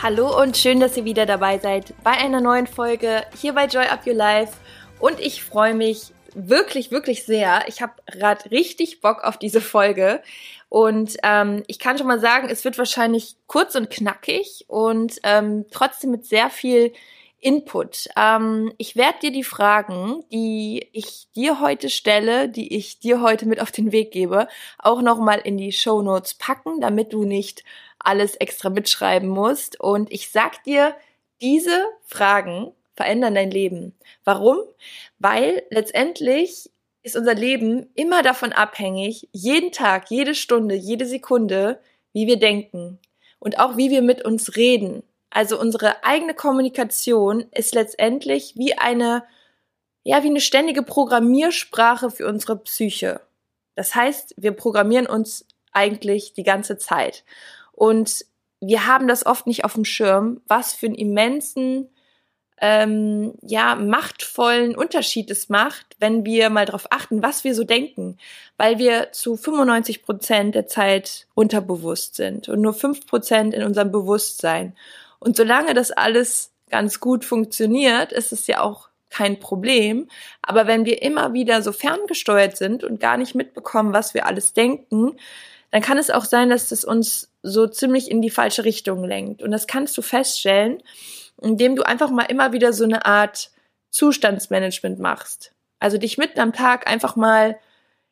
Hallo und schön, dass ihr wieder dabei seid bei einer neuen Folge hier bei Joy Up Your Life. Und ich freue mich wirklich, wirklich sehr. Ich habe gerade richtig Bock auf diese Folge. Und ähm, ich kann schon mal sagen, es wird wahrscheinlich kurz und knackig und ähm, trotzdem mit sehr viel Input. Ähm, ich werde dir die Fragen, die ich dir heute stelle, die ich dir heute mit auf den Weg gebe, auch nochmal in die Show Notes packen, damit du nicht alles extra mitschreiben musst. Und ich sag dir, diese Fragen verändern dein Leben. Warum? Weil letztendlich ist unser Leben immer davon abhängig, jeden Tag, jede Stunde, jede Sekunde, wie wir denken und auch wie wir mit uns reden. Also unsere eigene Kommunikation ist letztendlich wie eine, ja, wie eine ständige Programmiersprache für unsere Psyche. Das heißt, wir programmieren uns eigentlich die ganze Zeit. Und wir haben das oft nicht auf dem Schirm, was für einen immensen, ähm, ja, machtvollen Unterschied es macht, wenn wir mal darauf achten, was wir so denken, weil wir zu 95 Prozent der Zeit unterbewusst sind und nur fünf Prozent in unserem Bewusstsein. Und solange das alles ganz gut funktioniert, ist es ja auch kein Problem. Aber wenn wir immer wieder so ferngesteuert sind und gar nicht mitbekommen, was wir alles denken, dann kann es auch sein, dass es uns so ziemlich in die falsche Richtung lenkt. Und das kannst du feststellen, indem du einfach mal immer wieder so eine Art Zustandsmanagement machst. Also dich mitten am Tag einfach mal,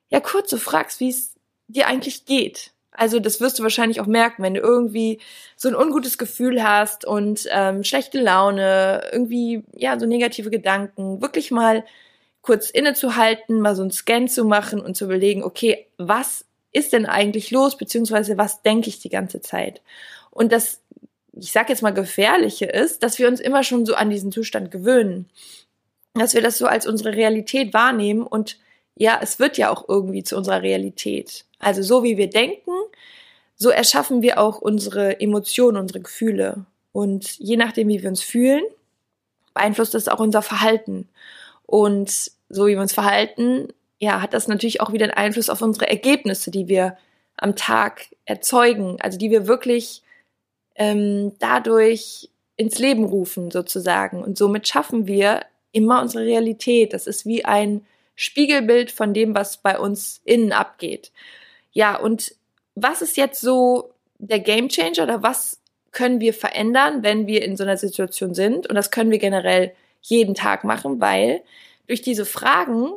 ja, kurz so fragst, wie es dir eigentlich geht. Also das wirst du wahrscheinlich auch merken, wenn du irgendwie so ein ungutes Gefühl hast und ähm, schlechte Laune, irgendwie ja so negative Gedanken, wirklich mal kurz innezuhalten, mal so einen Scan zu machen und zu überlegen, okay, was ist denn eigentlich los, beziehungsweise was denke ich die ganze Zeit? Und das, ich sag jetzt mal, gefährliche ist, dass wir uns immer schon so an diesen Zustand gewöhnen. Dass wir das so als unsere Realität wahrnehmen und ja, es wird ja auch irgendwie zu unserer Realität. Also so wie wir denken, so erschaffen wir auch unsere Emotionen, unsere Gefühle. Und je nachdem, wie wir uns fühlen, beeinflusst das auch unser Verhalten. Und so wie wir uns verhalten, ja, hat das natürlich auch wieder einen Einfluss auf unsere Ergebnisse, die wir am Tag erzeugen, also die wir wirklich ähm, dadurch ins Leben rufen sozusagen. Und somit schaffen wir immer unsere Realität. Das ist wie ein Spiegelbild von dem, was bei uns innen abgeht. Ja, und was ist jetzt so der Game Changer oder was können wir verändern, wenn wir in so einer Situation sind? Und das können wir generell jeden Tag machen, weil durch diese Fragen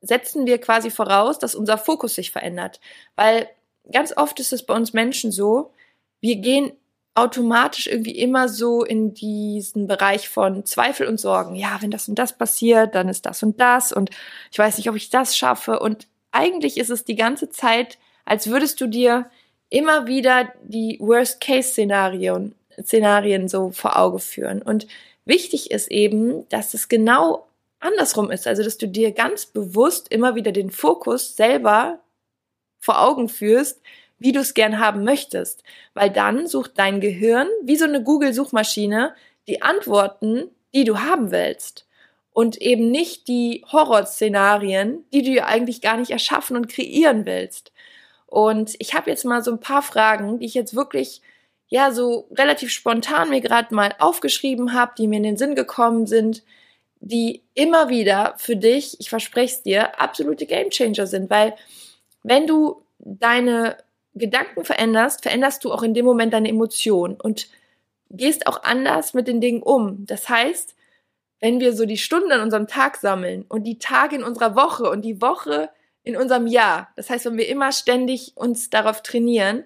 setzen wir quasi voraus, dass unser Fokus sich verändert. Weil ganz oft ist es bei uns Menschen so, wir gehen automatisch irgendwie immer so in diesen Bereich von Zweifel und Sorgen. Ja, wenn das und das passiert, dann ist das und das und ich weiß nicht, ob ich das schaffe. Und eigentlich ist es die ganze Zeit, als würdest du dir immer wieder die Worst-Case-Szenarien Szenarien so vor Auge führen. Und wichtig ist eben, dass es genau andersrum ist. Also, dass du dir ganz bewusst immer wieder den Fokus selber vor Augen führst, wie du es gern haben möchtest. Weil dann sucht dein Gehirn wie so eine Google-Suchmaschine die Antworten, die du haben willst. Und eben nicht die Horrorszenarien, die du ja eigentlich gar nicht erschaffen und kreieren willst. Und ich habe jetzt mal so ein paar Fragen, die ich jetzt wirklich ja so relativ spontan mir gerade mal aufgeschrieben habe, die mir in den Sinn gekommen sind, die immer wieder für dich, ich verspreche es dir, absolute Gamechanger sind, weil wenn du deine Gedanken veränderst, veränderst du auch in dem Moment deine Emotionen und gehst auch anders mit den Dingen um. Das heißt, wenn wir so die Stunden an unserem Tag sammeln und die Tage in unserer Woche und die Woche in unserem Jahr, das heißt, wenn wir immer ständig uns darauf trainieren,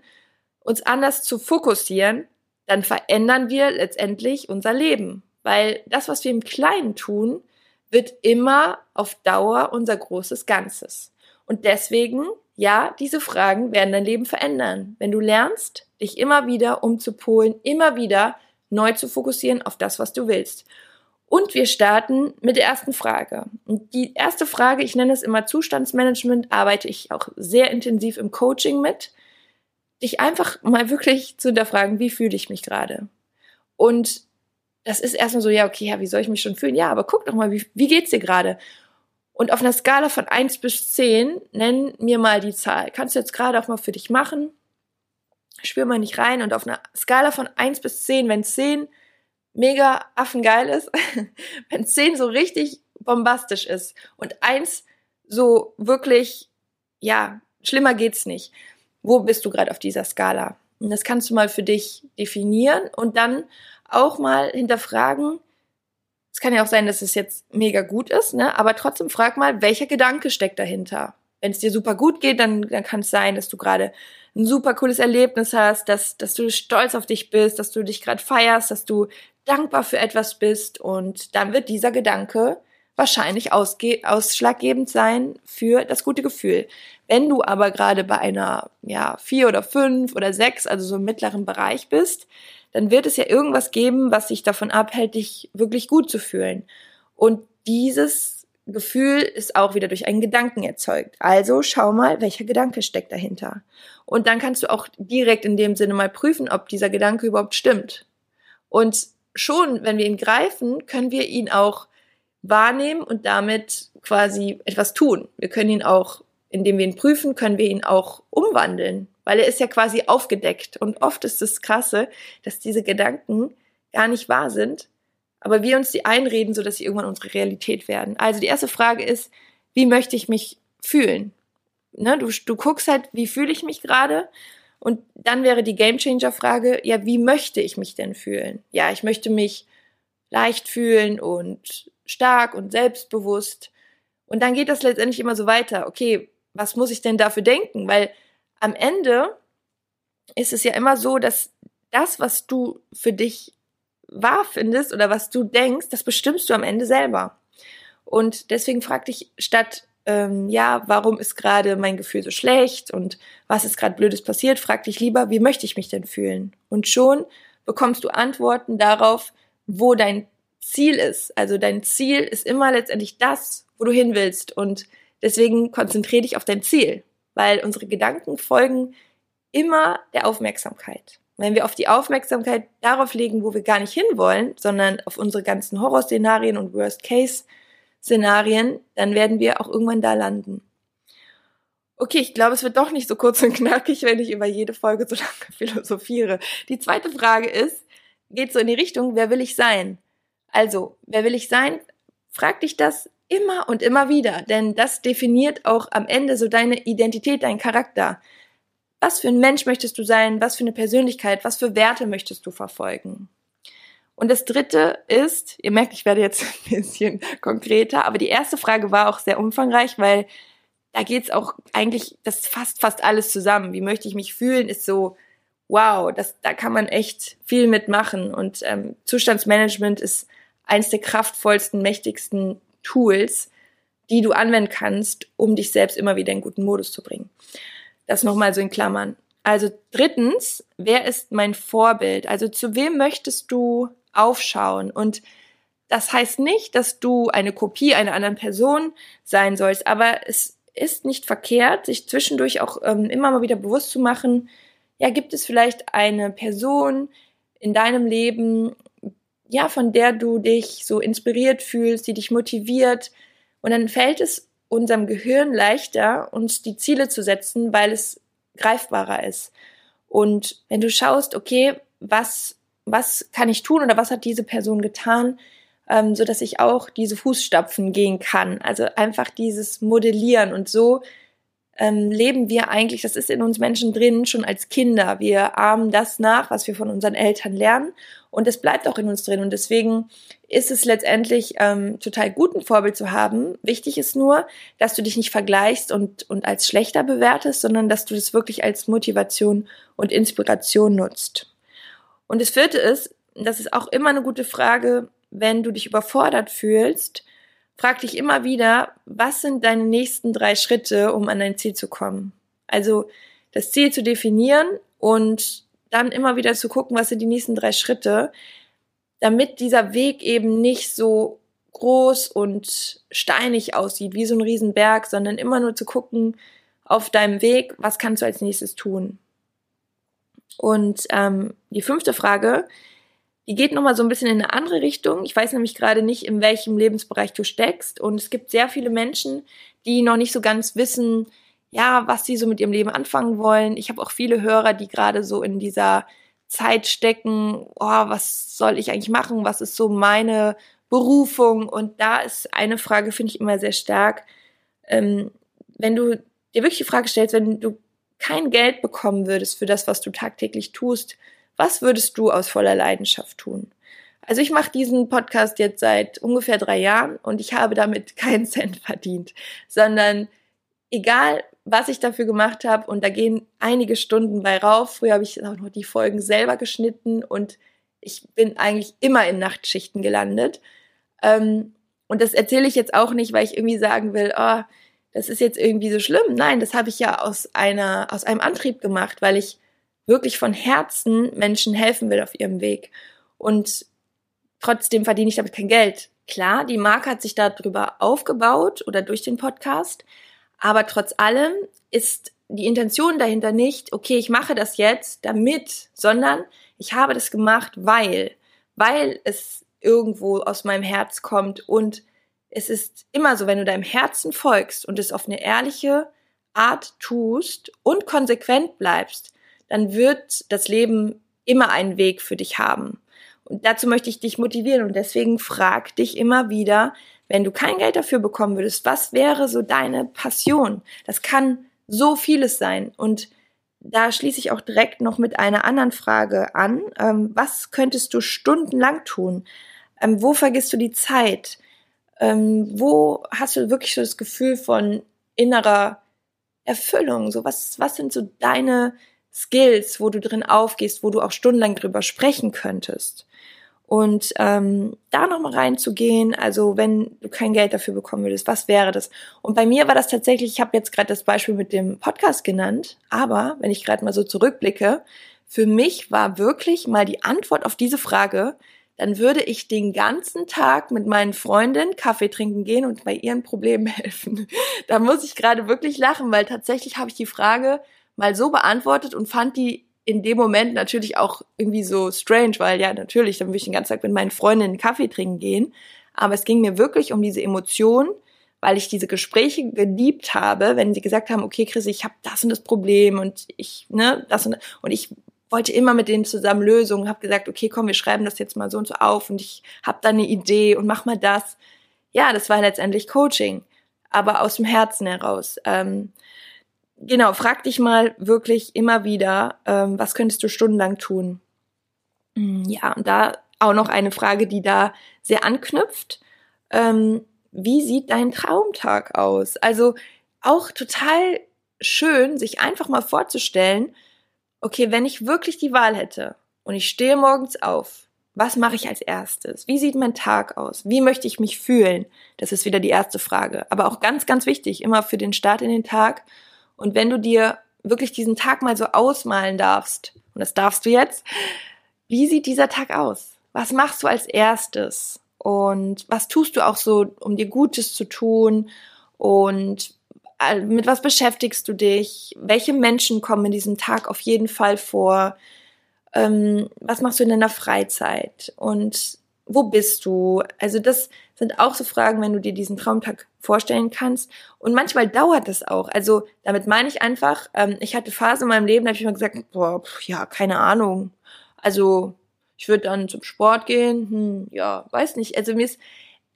uns anders zu fokussieren, dann verändern wir letztendlich unser Leben. Weil das, was wir im Kleinen tun, wird immer auf Dauer unser großes Ganzes. Und deswegen, ja, diese Fragen werden dein Leben verändern. Wenn du lernst, dich immer wieder umzupolen, immer wieder neu zu fokussieren auf das, was du willst. Und wir starten mit der ersten Frage. Und die erste Frage, ich nenne es immer Zustandsmanagement, arbeite ich auch sehr intensiv im Coaching mit. Dich einfach mal wirklich zu hinterfragen, wie fühle ich mich gerade? Und das ist erstmal so, ja, okay, ja, wie soll ich mich schon fühlen? Ja, aber guck doch mal, wie, wie geht's dir gerade? Und auf einer Skala von eins bis zehn nenn mir mal die Zahl. Kannst du jetzt gerade auch mal für dich machen. Spür mal nicht rein. Und auf einer Skala von eins bis zehn, wenn zehn mega affengeil ist, wenn 10 so richtig bombastisch ist und 1 so wirklich, ja, schlimmer geht's nicht. Wo bist du gerade auf dieser Skala? Und das kannst du mal für dich definieren und dann auch mal hinterfragen. Es kann ja auch sein, dass es jetzt mega gut ist, ne? aber trotzdem frag mal, welcher Gedanke steckt dahinter? Wenn es dir super gut geht, dann, dann kann es sein, dass du gerade ein super cooles Erlebnis hast, dass, dass du stolz auf dich bist, dass du dich gerade feierst, dass du dankbar für etwas bist und dann wird dieser Gedanke wahrscheinlich ausschlaggebend sein für das gute Gefühl. Wenn du aber gerade bei einer ja vier oder fünf oder sechs, also so im mittleren Bereich bist, dann wird es ja irgendwas geben, was dich davon abhält, dich wirklich gut zu fühlen. Und dieses Gefühl ist auch wieder durch einen Gedanken erzeugt. Also schau mal, welcher Gedanke steckt dahinter. Und dann kannst du auch direkt in dem Sinne mal prüfen, ob dieser Gedanke überhaupt stimmt. Und schon, wenn wir ihn greifen, können wir ihn auch wahrnehmen und damit quasi etwas tun. Wir können ihn auch, indem wir ihn prüfen, können wir ihn auch umwandeln, weil er ist ja quasi aufgedeckt. Und oft ist es krasse, dass diese Gedanken gar nicht wahr sind, aber wir uns die einreden, so dass sie irgendwann unsere Realität werden. Also die erste Frage ist, wie möchte ich mich fühlen? Ne, du, du guckst halt, wie fühle ich mich gerade und dann wäre die Gamechanger-Frage, ja, wie möchte ich mich denn fühlen? Ja, ich möchte mich leicht fühlen und stark und selbstbewusst. Und dann geht das letztendlich immer so weiter. Okay, was muss ich denn dafür denken? Weil am Ende ist es ja immer so, dass das, was du für dich wahr findest oder was du denkst, das bestimmst du am Ende selber. Und deswegen frag dich statt ähm, ja, warum ist gerade mein Gefühl so schlecht und was ist gerade Blödes passiert, frag dich lieber, wie möchte ich mich denn fühlen? Und schon bekommst du Antworten darauf, wo dein Ziel ist. Also dein Ziel ist immer letztendlich das, wo du hin willst. Und deswegen konzentriere dich auf dein Ziel, weil unsere Gedanken folgen immer der Aufmerksamkeit. Wenn wir auf die Aufmerksamkeit darauf legen, wo wir gar nicht hinwollen, sondern auf unsere ganzen Horrorszenarien und Worst-Case Szenarien, dann werden wir auch irgendwann da landen. Okay, ich glaube, es wird doch nicht so kurz und knackig, wenn ich über jede Folge so lange philosophiere. Die zweite Frage ist, geht so in die Richtung, wer will ich sein? Also, wer will ich sein? Frag dich das immer und immer wieder, denn das definiert auch am Ende so deine Identität, deinen Charakter. Was für ein Mensch möchtest du sein? Was für eine Persönlichkeit? Was für Werte möchtest du verfolgen? Und das dritte ist, ihr merkt, ich werde jetzt ein bisschen konkreter, aber die erste Frage war auch sehr umfangreich, weil da geht's auch eigentlich, das fasst fast alles zusammen. Wie möchte ich mich fühlen, ist so, wow, das, da kann man echt viel mitmachen. Und ähm, Zustandsmanagement ist eins der kraftvollsten, mächtigsten Tools, die du anwenden kannst, um dich selbst immer wieder in guten Modus zu bringen. Das nochmal so in Klammern. Also drittens, wer ist mein Vorbild? Also zu wem möchtest du aufschauen. Und das heißt nicht, dass du eine Kopie einer anderen Person sein sollst, aber es ist nicht verkehrt, sich zwischendurch auch ähm, immer mal wieder bewusst zu machen, ja, gibt es vielleicht eine Person in deinem Leben, ja, von der du dich so inspiriert fühlst, die dich motiviert. Und dann fällt es unserem Gehirn leichter, uns die Ziele zu setzen, weil es greifbarer ist. Und wenn du schaust, okay, was was kann ich tun oder was hat diese Person getan, ähm, so dass ich auch diese Fußstapfen gehen kann. Also einfach dieses Modellieren und so ähm, leben wir eigentlich, das ist in uns Menschen drin, schon als Kinder. Wir ahmen das nach, was wir von unseren Eltern lernen und es bleibt auch in uns drin. Und deswegen ist es letztendlich ähm, total gut, ein Vorbild zu haben. Wichtig ist nur, dass du dich nicht vergleichst und, und als schlechter bewertest, sondern dass du das wirklich als Motivation und Inspiration nutzt. Und das vierte ist, das ist auch immer eine gute Frage, wenn du dich überfordert fühlst, frag dich immer wieder, was sind deine nächsten drei Schritte, um an dein Ziel zu kommen? Also das Ziel zu definieren und dann immer wieder zu gucken, was sind die nächsten drei Schritte, damit dieser Weg eben nicht so groß und steinig aussieht, wie so ein Riesenberg, sondern immer nur zu gucken auf deinem Weg, was kannst du als nächstes tun. Und ähm, die fünfte Frage, die geht nochmal so ein bisschen in eine andere Richtung. Ich weiß nämlich gerade nicht, in welchem Lebensbereich du steckst. Und es gibt sehr viele Menschen, die noch nicht so ganz wissen, ja, was sie so mit ihrem Leben anfangen wollen. Ich habe auch viele Hörer, die gerade so in dieser Zeit stecken, oh, was soll ich eigentlich machen? Was ist so meine Berufung? Und da ist eine Frage, finde ich immer sehr stark. Ähm, wenn du dir wirklich die Frage stellst, wenn du kein Geld bekommen würdest für das, was du tagtäglich tust, was würdest du aus voller Leidenschaft tun? Also ich mache diesen Podcast jetzt seit ungefähr drei Jahren und ich habe damit keinen Cent verdient, sondern egal, was ich dafür gemacht habe, und da gehen einige Stunden bei rauf. Früher habe ich auch noch die Folgen selber geschnitten und ich bin eigentlich immer in Nachtschichten gelandet. Ähm, und das erzähle ich jetzt auch nicht, weil ich irgendwie sagen will, oh, das ist jetzt irgendwie so schlimm. Nein, das habe ich ja aus einer, aus einem Antrieb gemacht, weil ich wirklich von Herzen Menschen helfen will auf ihrem Weg. Und trotzdem verdiene ich damit kein Geld. Klar, die Marke hat sich darüber aufgebaut oder durch den Podcast. Aber trotz allem ist die Intention dahinter nicht, okay, ich mache das jetzt damit, sondern ich habe das gemacht, weil, weil es irgendwo aus meinem Herz kommt und es ist immer so, wenn du deinem Herzen folgst und es auf eine ehrliche Art tust und konsequent bleibst, dann wird das Leben immer einen Weg für dich haben. Und dazu möchte ich dich motivieren und deswegen frag dich immer wieder, wenn du kein Geld dafür bekommen würdest, was wäre so deine Passion? Das kann so vieles sein. Und da schließe ich auch direkt noch mit einer anderen Frage an. Ähm, was könntest du stundenlang tun? Ähm, wo vergisst du die Zeit? Ähm, wo hast du wirklich so das Gefühl von innerer Erfüllung? So was, was sind so deine Skills, wo du drin aufgehst, wo du auch stundenlang drüber sprechen könntest? Und ähm, da nochmal reinzugehen, also wenn du kein Geld dafür bekommen würdest, was wäre das? Und bei mir war das tatsächlich, ich habe jetzt gerade das Beispiel mit dem Podcast genannt, aber wenn ich gerade mal so zurückblicke, für mich war wirklich mal die Antwort auf diese Frage, dann würde ich den ganzen Tag mit meinen Freundinnen Kaffee trinken gehen und bei ihren Problemen helfen. Da muss ich gerade wirklich lachen, weil tatsächlich habe ich die Frage mal so beantwortet und fand die in dem Moment natürlich auch irgendwie so strange, weil ja, natürlich, dann würde ich den ganzen Tag mit meinen Freundinnen Kaffee trinken gehen. Aber es ging mir wirklich um diese Emotion, weil ich diese Gespräche geliebt habe, wenn sie gesagt haben, okay, Chris, ich habe das und das Problem und ich, ne, das und und ich wollte immer mit denen zusammen Lösungen, habe gesagt, okay, komm, wir schreiben das jetzt mal so und so auf und ich habe da eine Idee und mach mal das. Ja, das war letztendlich Coaching, aber aus dem Herzen heraus. Ähm, genau, frag dich mal wirklich immer wieder, ähm, was könntest du stundenlang tun? Hm, ja, und da auch noch eine Frage, die da sehr anknüpft. Ähm, wie sieht dein Traumtag aus? Also auch total schön, sich einfach mal vorzustellen, okay, wenn ich wirklich die Wahl hätte und ich stehe morgens auf, was mache ich als erstes? Wie sieht mein Tag aus? Wie möchte ich mich fühlen? Das ist wieder die erste Frage. Aber auch ganz, ganz wichtig, immer für den Start in den Tag und wenn du dir wirklich diesen Tag mal so ausmalen darfst, und das darfst du jetzt, wie sieht dieser Tag aus? Was machst du als erstes? Und was tust du auch so, um dir Gutes zu tun? Und mit was beschäftigst du dich? Welche Menschen kommen in diesem Tag auf jeden Fall vor? Ähm, was machst du in deiner Freizeit? Und wo bist du? Also das sind auch so Fragen, wenn du dir diesen Traumtag vorstellen kannst. Und manchmal dauert das auch. Also damit meine ich einfach, ähm, ich hatte Phase in meinem Leben, da habe ich mal gesagt, boah, pf, ja, keine Ahnung. Also ich würde dann zum Sport gehen, hm, ja, weiß nicht. Also mir ist,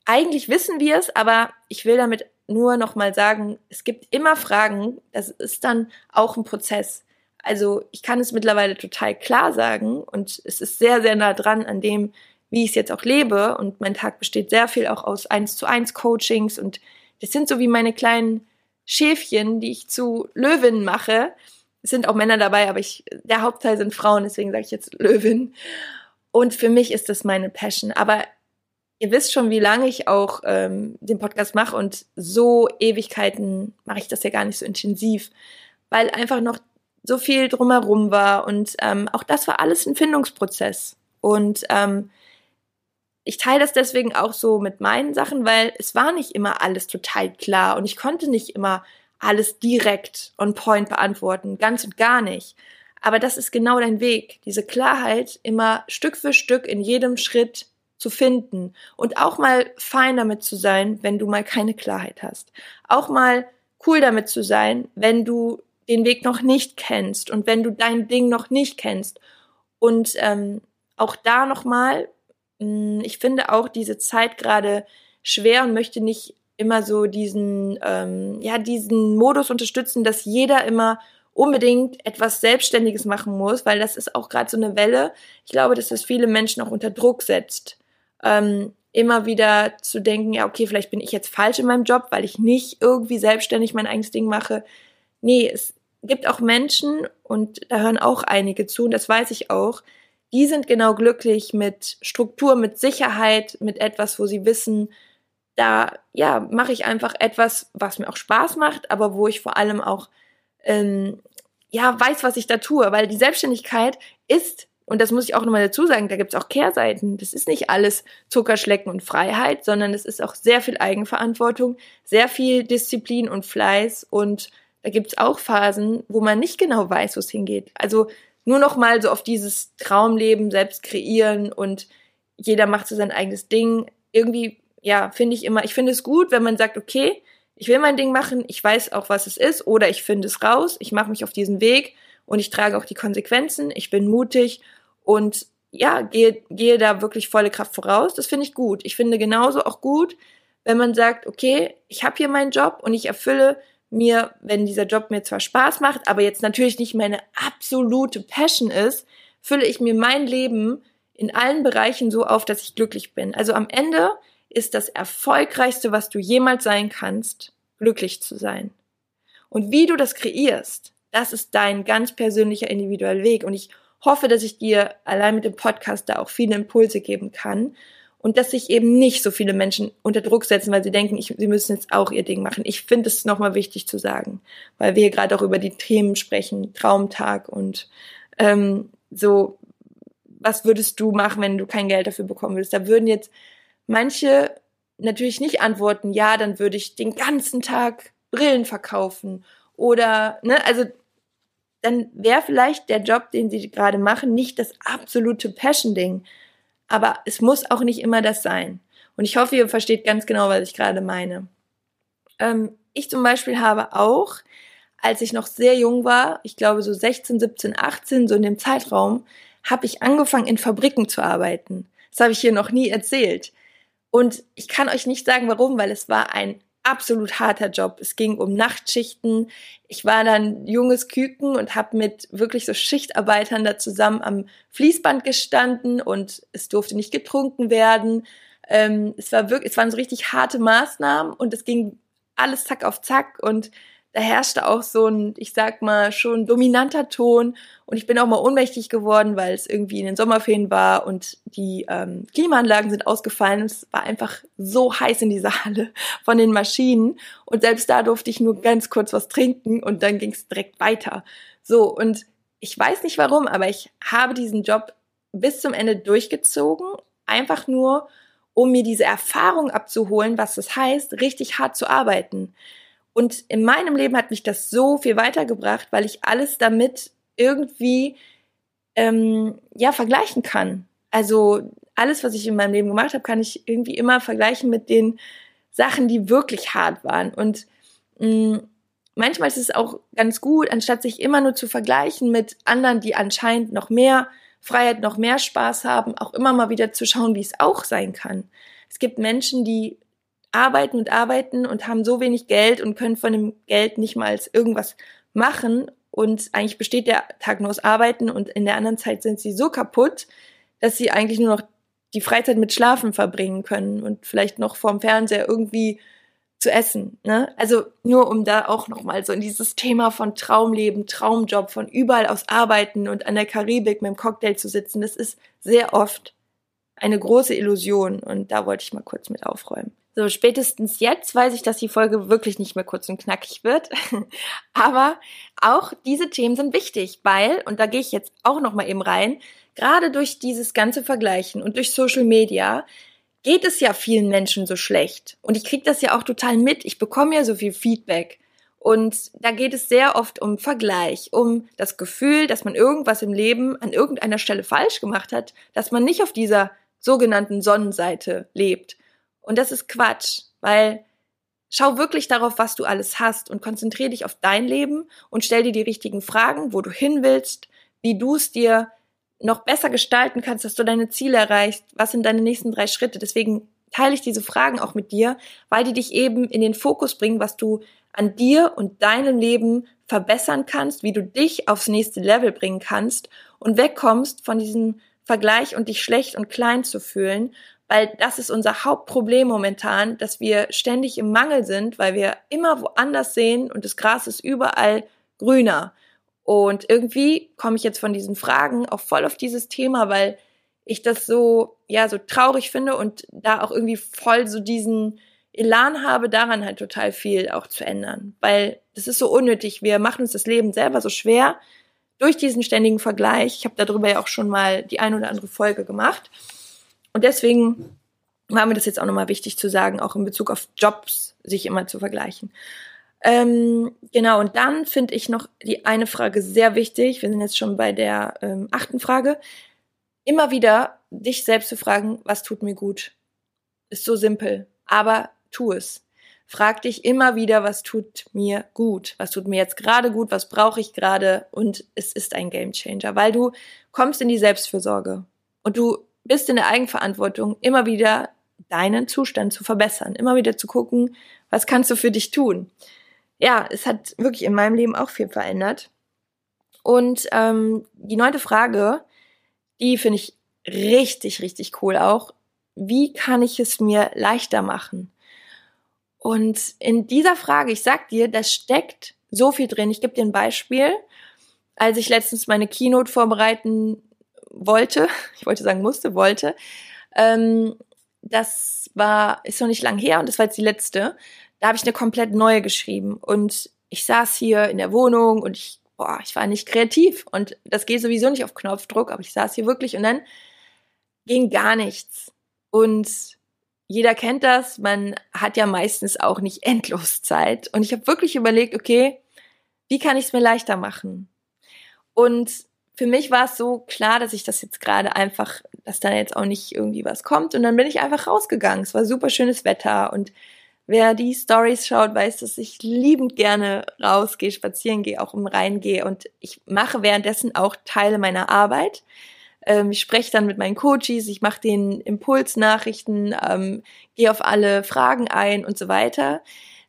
eigentlich wissen wir es, aber ich will damit nur noch mal sagen, es gibt immer Fragen, das ist dann auch ein Prozess. Also ich kann es mittlerweile total klar sagen und es ist sehr, sehr nah dran an dem, wie ich es jetzt auch lebe. Und mein Tag besteht sehr viel auch aus eins zu eins Coachings und das sind so wie meine kleinen Schäfchen, die ich zu Löwinnen mache. Es sind auch Männer dabei, aber ich, der Hauptteil sind Frauen, deswegen sage ich jetzt Löwin. Und für mich ist das meine Passion. Aber ihr wisst schon, wie lange ich auch ähm, den Podcast mache und so Ewigkeiten mache ich das ja gar nicht so intensiv, weil einfach noch so viel drumherum war. Und ähm, auch das war alles ein Findungsprozess. Und ähm, ich teile das deswegen auch so mit meinen Sachen, weil es war nicht immer alles total klar und ich konnte nicht immer alles direkt on point beantworten, ganz und gar nicht. Aber das ist genau dein Weg, diese Klarheit immer Stück für Stück in jedem Schritt zu finden und auch mal fein damit zu sein, wenn du mal keine Klarheit hast. Auch mal cool damit zu sein, wenn du den Weg noch nicht kennst und wenn du dein Ding noch nicht kennst. Und ähm, auch da nochmal, hm, ich finde auch diese Zeit gerade schwer und möchte nicht immer so diesen, ähm, ja, diesen Modus unterstützen, dass jeder immer unbedingt etwas Selbstständiges machen muss, weil das ist auch gerade so eine Welle. Ich glaube, dass das viele Menschen auch unter Druck setzt. Ähm, immer wieder zu denken, ja, okay, vielleicht bin ich jetzt falsch in meinem Job, weil ich nicht irgendwie selbstständig mein eigenes Ding mache. Nee, es gibt auch Menschen, und da hören auch einige zu, und das weiß ich auch, die sind genau glücklich mit Struktur, mit Sicherheit, mit etwas, wo sie wissen, da ja mache ich einfach etwas, was mir auch Spaß macht, aber wo ich vor allem auch ähm, ja weiß, was ich da tue, weil die Selbstständigkeit ist und das muss ich auch nochmal dazu sagen, da gibt's auch Kehrseiten. Das ist nicht alles Zuckerschlecken und Freiheit, sondern es ist auch sehr viel Eigenverantwortung, sehr viel Disziplin und Fleiß und da gibt's auch Phasen, wo man nicht genau weiß, wo es hingeht. Also nur noch mal so auf dieses Traumleben selbst kreieren und jeder macht so sein eigenes Ding. Irgendwie, ja, finde ich immer, ich finde es gut, wenn man sagt, okay, ich will mein Ding machen, ich weiß auch, was es ist, oder ich finde es raus, ich mache mich auf diesen Weg und ich trage auch die Konsequenzen, ich bin mutig und ja, gehe, gehe da wirklich volle Kraft voraus. Das finde ich gut. Ich finde genauso auch gut, wenn man sagt, okay, ich habe hier meinen Job und ich erfülle mir, wenn dieser Job mir zwar Spaß macht, aber jetzt natürlich nicht meine absolute Passion ist, fülle ich mir mein Leben in allen Bereichen so auf, dass ich glücklich bin. Also am Ende ist das Erfolgreichste, was du jemals sein kannst, glücklich zu sein. Und wie du das kreierst, das ist dein ganz persönlicher individueller Weg. Und ich hoffe, dass ich dir allein mit dem Podcast da auch viele Impulse geben kann und dass sich eben nicht so viele Menschen unter Druck setzen, weil sie denken, ich, sie müssen jetzt auch ihr Ding machen. Ich finde es nochmal wichtig zu sagen, weil wir hier gerade auch über die Themen sprechen, Traumtag und ähm, so, was würdest du machen, wenn du kein Geld dafür bekommen würdest? Da würden jetzt manche natürlich nicht antworten, ja, dann würde ich den ganzen Tag Brillen verkaufen oder, ne, also dann wäre vielleicht der Job, den sie gerade machen, nicht das absolute Passion-Ding aber es muss auch nicht immer das sein. Und ich hoffe, ihr versteht ganz genau, was ich gerade meine. Ähm, ich zum Beispiel habe auch, als ich noch sehr jung war, ich glaube so 16, 17, 18, so in dem Zeitraum, habe ich angefangen in Fabriken zu arbeiten. Das habe ich hier noch nie erzählt. Und ich kann euch nicht sagen, warum, weil es war ein absolut harter Job. Es ging um Nachtschichten. Ich war dann junges Küken und habe mit wirklich so Schichtarbeitern da zusammen am Fließband gestanden und es durfte nicht getrunken werden. Ähm, es war wirklich, es waren so richtig harte Maßnahmen und es ging alles zack auf zack und da herrschte auch so ein, ich sag mal, schon dominanter Ton. Und ich bin auch mal ohnmächtig geworden, weil es irgendwie in den Sommerferien war und die ähm, Klimaanlagen sind ausgefallen. Es war einfach so heiß in dieser Halle von den Maschinen. Und selbst da durfte ich nur ganz kurz was trinken und dann ging es direkt weiter. So, und ich weiß nicht warum, aber ich habe diesen Job bis zum Ende durchgezogen. Einfach nur, um mir diese Erfahrung abzuholen, was das heißt, richtig hart zu arbeiten. Und in meinem Leben hat mich das so viel weitergebracht, weil ich alles damit irgendwie ähm, ja vergleichen kann. Also alles, was ich in meinem Leben gemacht habe, kann ich irgendwie immer vergleichen mit den Sachen, die wirklich hart waren. Und mh, mm, manchmal ist es auch ganz gut, anstatt sich immer nur zu vergleichen mit anderen, die anscheinend noch mehr Freiheit, noch mehr Spaß haben, auch immer mal wieder zu schauen, wie es auch sein kann. Es gibt Menschen, die arbeiten und arbeiten und haben so wenig Geld und können von dem Geld nicht mal irgendwas machen. Und eigentlich besteht der Tag nur aus Arbeiten und in der anderen Zeit sind sie so kaputt, dass sie eigentlich nur noch die Freizeit mit Schlafen verbringen können und vielleicht noch vorm Fernseher irgendwie zu essen. Ne? Also nur um da auch nochmal so in dieses Thema von Traumleben, Traumjob, von überall aus arbeiten und an der Karibik mit dem Cocktail zu sitzen, das ist sehr oft eine große Illusion und da wollte ich mal kurz mit aufräumen. So, spätestens jetzt weiß ich, dass die Folge wirklich nicht mehr kurz und knackig wird. Aber auch diese Themen sind wichtig, weil, und da gehe ich jetzt auch nochmal eben rein, gerade durch dieses ganze Vergleichen und durch Social Media geht es ja vielen Menschen so schlecht. Und ich kriege das ja auch total mit. Ich bekomme ja so viel Feedback. Und da geht es sehr oft um Vergleich, um das Gefühl, dass man irgendwas im Leben an irgendeiner Stelle falsch gemacht hat, dass man nicht auf dieser sogenannten Sonnenseite lebt. Und das ist Quatsch, weil schau wirklich darauf, was du alles hast und konzentriere dich auf dein Leben und stell dir die richtigen Fragen, wo du hin willst, wie du es dir noch besser gestalten kannst, dass du deine Ziele erreichst, was sind deine nächsten drei Schritte. Deswegen teile ich diese Fragen auch mit dir, weil die dich eben in den Fokus bringen, was du an dir und deinem Leben verbessern kannst, wie du dich aufs nächste Level bringen kannst und wegkommst von diesem Vergleich und dich schlecht und klein zu fühlen, weil das ist unser Hauptproblem momentan, dass wir ständig im Mangel sind, weil wir immer woanders sehen und das Gras ist überall grüner. Und irgendwie komme ich jetzt von diesen Fragen auch voll auf dieses Thema, weil ich das so, ja, so traurig finde und da auch irgendwie voll so diesen Elan habe, daran halt total viel auch zu ändern. Weil das ist so unnötig. Wir machen uns das Leben selber so schwer durch diesen ständigen Vergleich. Ich habe darüber ja auch schon mal die ein oder andere Folge gemacht. Und deswegen war mir das jetzt auch nochmal wichtig zu sagen, auch in Bezug auf Jobs sich immer zu vergleichen. Ähm, genau, und dann finde ich noch die eine Frage sehr wichtig. Wir sind jetzt schon bei der ähm, achten Frage. Immer wieder dich selbst zu fragen, was tut mir gut? Ist so simpel, aber tu es. Frag dich immer wieder, was tut mir gut? Was tut mir jetzt gerade gut? Was brauche ich gerade? Und es ist ein Game Changer, weil du kommst in die Selbstfürsorge und du bist in der Eigenverantwortung, immer wieder deinen Zustand zu verbessern, immer wieder zu gucken, was kannst du für dich tun. Ja, es hat wirklich in meinem Leben auch viel verändert. Und ähm, die neunte Frage, die finde ich richtig, richtig cool auch. Wie kann ich es mir leichter machen? Und in dieser Frage, ich sag dir, da steckt so viel drin. Ich gebe dir ein Beispiel. Als ich letztens meine Keynote vorbereiten wollte, ich wollte sagen musste, wollte, ähm, das war, ist noch nicht lang her und das war jetzt die letzte. Da habe ich eine komplett neue geschrieben und ich saß hier in der Wohnung und ich, boah, ich war nicht kreativ und das geht sowieso nicht auf Knopfdruck, aber ich saß hier wirklich und dann ging gar nichts. Und jeder kennt das, man hat ja meistens auch nicht endlos Zeit. Und ich habe wirklich überlegt, okay, wie kann ich es mir leichter machen? Und für mich war es so klar, dass ich das jetzt gerade einfach, dass da jetzt auch nicht irgendwie was kommt. Und dann bin ich einfach rausgegangen. Es war super schönes Wetter und wer die Stories schaut, weiß, dass ich liebend gerne rausgehe, spazieren gehe, auch im Rhein gehe und ich mache währenddessen auch Teile meiner Arbeit. Ähm, ich spreche dann mit meinen Coaches, ich mache den Impulsnachrichten, ähm, gehe auf alle Fragen ein und so weiter.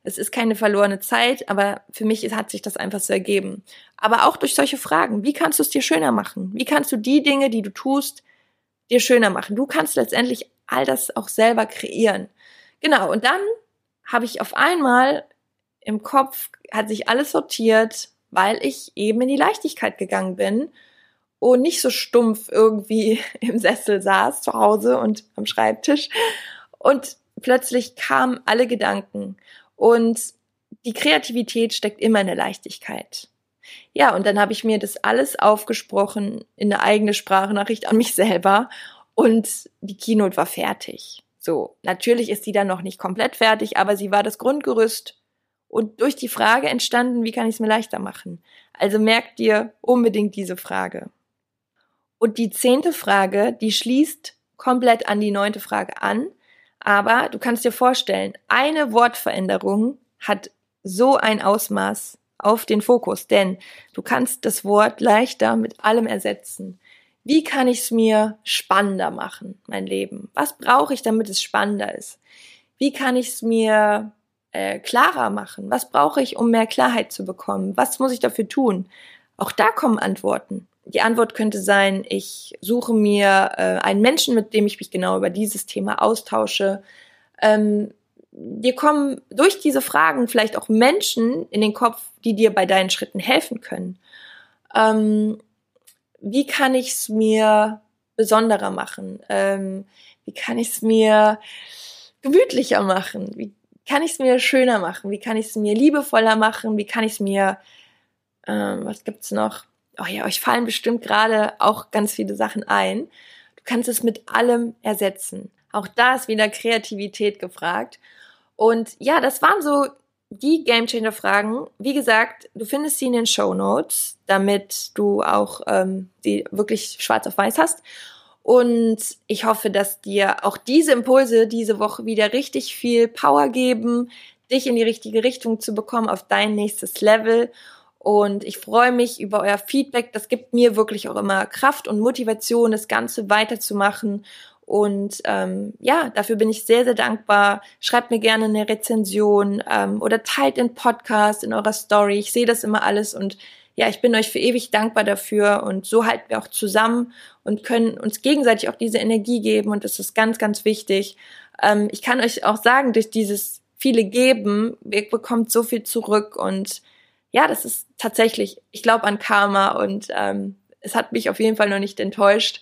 Es ist keine verlorene Zeit, aber für mich hat sich das einfach so ergeben. Aber auch durch solche Fragen. Wie kannst du es dir schöner machen? Wie kannst du die Dinge, die du tust, dir schöner machen? Du kannst letztendlich all das auch selber kreieren. Genau. Und dann habe ich auf einmal im Kopf hat sich alles sortiert, weil ich eben in die Leichtigkeit gegangen bin und nicht so stumpf irgendwie im Sessel saß zu Hause und am Schreibtisch. Und plötzlich kamen alle Gedanken. Und die Kreativität steckt immer in der Leichtigkeit. Ja, und dann habe ich mir das alles aufgesprochen in eine eigene Sprachnachricht an mich selber und die Keynote war fertig. So, natürlich ist die dann noch nicht komplett fertig, aber sie war das Grundgerüst und durch die Frage entstanden, wie kann ich es mir leichter machen? Also merkt dir unbedingt diese Frage. Und die zehnte Frage, die schließt komplett an die neunte Frage an, aber du kannst dir vorstellen, eine Wortveränderung hat so ein Ausmaß auf den Fokus, denn du kannst das Wort leichter mit allem ersetzen. Wie kann ich es mir spannender machen, mein Leben? Was brauche ich, damit es spannender ist? Wie kann ich es mir äh, klarer machen? Was brauche ich, um mehr Klarheit zu bekommen? Was muss ich dafür tun? Auch da kommen Antworten. Die Antwort könnte sein, ich suche mir äh, einen Menschen, mit dem ich mich genau über dieses Thema austausche. Ähm, dir kommen durch diese Fragen vielleicht auch Menschen in den Kopf, die dir bei deinen Schritten helfen können. Ähm, wie kann ich es mir besonderer machen? Ähm, wie kann ich es mir gemütlicher machen? Wie kann ich es mir schöner machen? Wie kann ich es mir liebevoller machen? Wie kann ich es mir, ähm, was gibt's noch? Oh ja, euch fallen bestimmt gerade auch ganz viele Sachen ein. Du kannst es mit allem ersetzen. Auch da ist wieder Kreativität gefragt. Und ja, das waren so die Gamechanger Fragen. Wie gesagt, du findest sie in den Show Notes, damit du auch ähm, die wirklich schwarz auf weiß hast. Und ich hoffe, dass dir auch diese Impulse diese Woche wieder richtig viel Power geben, dich in die richtige Richtung zu bekommen, auf dein nächstes Level. Und ich freue mich über euer Feedback. Das gibt mir wirklich auch immer Kraft und Motivation, das Ganze weiterzumachen. Und ähm, ja, dafür bin ich sehr, sehr dankbar. Schreibt mir gerne eine Rezension ähm, oder teilt den Podcast in eurer Story. Ich sehe das immer alles und ja, ich bin euch für ewig dankbar dafür und so halten wir auch zusammen und können uns gegenseitig auch diese Energie geben und das ist ganz, ganz wichtig. Ähm, ich kann euch auch sagen, durch dieses viele Geben, ihr bekommt so viel zurück und ja, das ist tatsächlich, ich glaube an Karma und ähm, es hat mich auf jeden Fall noch nicht enttäuscht.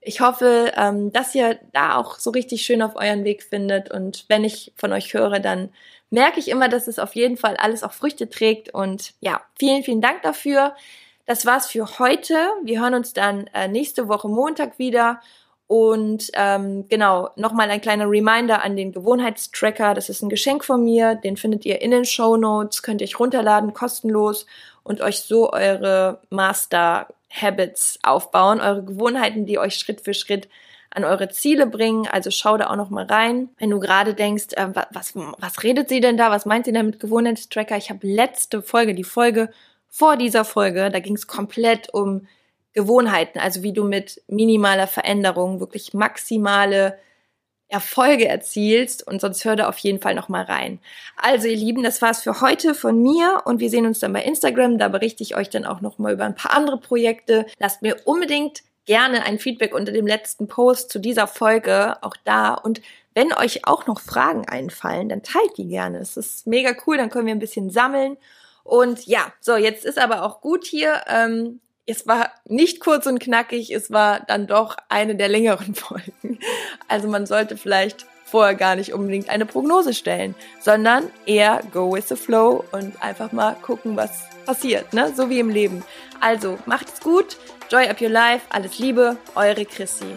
Ich hoffe, ähm, dass ihr da auch so richtig schön auf euren Weg findet und wenn ich von euch höre, dann merke ich immer, dass es auf jeden Fall alles auch Früchte trägt. Und ja, vielen, vielen Dank dafür. Das war's für heute. Wir hören uns dann äh, nächste Woche Montag wieder. Und ähm, genau, nochmal ein kleiner Reminder an den Gewohnheitstracker. Das ist ein Geschenk von mir. Den findet ihr in den Show Notes. Könnt ihr euch runterladen, kostenlos und euch so eure Master Habits aufbauen, eure Gewohnheiten, die euch Schritt für Schritt an eure Ziele bringen. Also schau da auch noch mal rein. Wenn du gerade denkst, äh, was, was redet sie denn da? Was meint sie denn mit Gewohnheitstracker? Ich habe letzte Folge, die Folge vor dieser Folge, da ging es komplett um Gewohnheiten, also wie du mit minimaler Veränderung wirklich maximale Erfolge erzielst und sonst hör da auf jeden Fall noch mal rein. Also ihr Lieben, das war's für heute von mir und wir sehen uns dann bei Instagram, da berichte ich euch dann auch noch mal über ein paar andere Projekte. Lasst mir unbedingt gerne ein Feedback unter dem letzten Post zu dieser Folge, auch da. Und wenn euch auch noch Fragen einfallen, dann teilt die gerne. Es ist mega cool, dann können wir ein bisschen sammeln. Und ja, so, jetzt ist aber auch gut hier. Ähm, es war nicht kurz und knackig, es war dann doch eine der längeren Folgen. Also man sollte vielleicht vorher gar nicht unbedingt eine Prognose stellen, sondern eher go with the flow und einfach mal gucken, was passiert, ne? So wie im Leben. Also, macht's gut, joy up your life, alles Liebe, eure Chrissy.